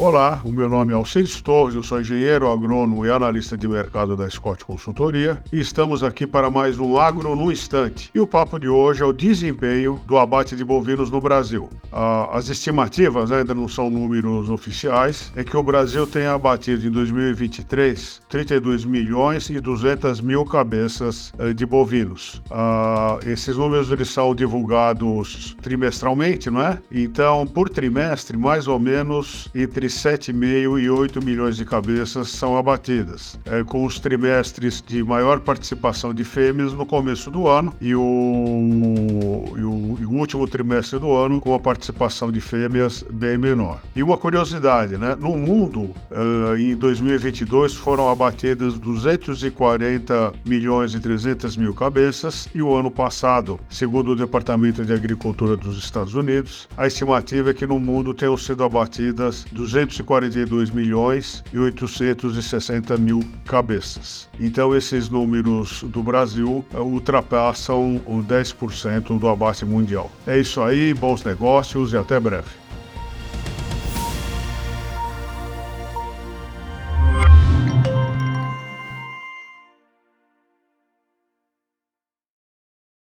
Olá, o meu nome é Alcides Torres, eu sou engenheiro agrônomo e analista de mercado da Scott Consultoria e estamos aqui para mais um Agro no Instante. E o papo de hoje é o desempenho do abate de bovinos no Brasil. Ah, as estimativas ainda não são números oficiais, é que o Brasil tenha abatido em 2023 32 milhões e 200 mil cabeças eh, de bovinos. Ah, esses números eles são divulgados trimestralmente, não é? Então, por trimestre, mais ou menos entre 7,5 e 8 milhões de cabeças são abatidas, é, com os trimestres de maior participação de fêmeas no começo do ano e o, e o, e o último trimestre do ano com a participação de fêmeas bem menor. E uma curiosidade, né? No mundo, uh, em 2022 foram abatidas 240 milhões e 300 mil cabeças e o ano passado, segundo o Departamento de Agricultura dos Estados Unidos, a estimativa é que no mundo tenham sido abatidas 200 242 milhões e 860 mil cabeças. Então, esses números do Brasil eh, ultrapassam o 10% do abate mundial. É isso aí, bons negócios e até breve.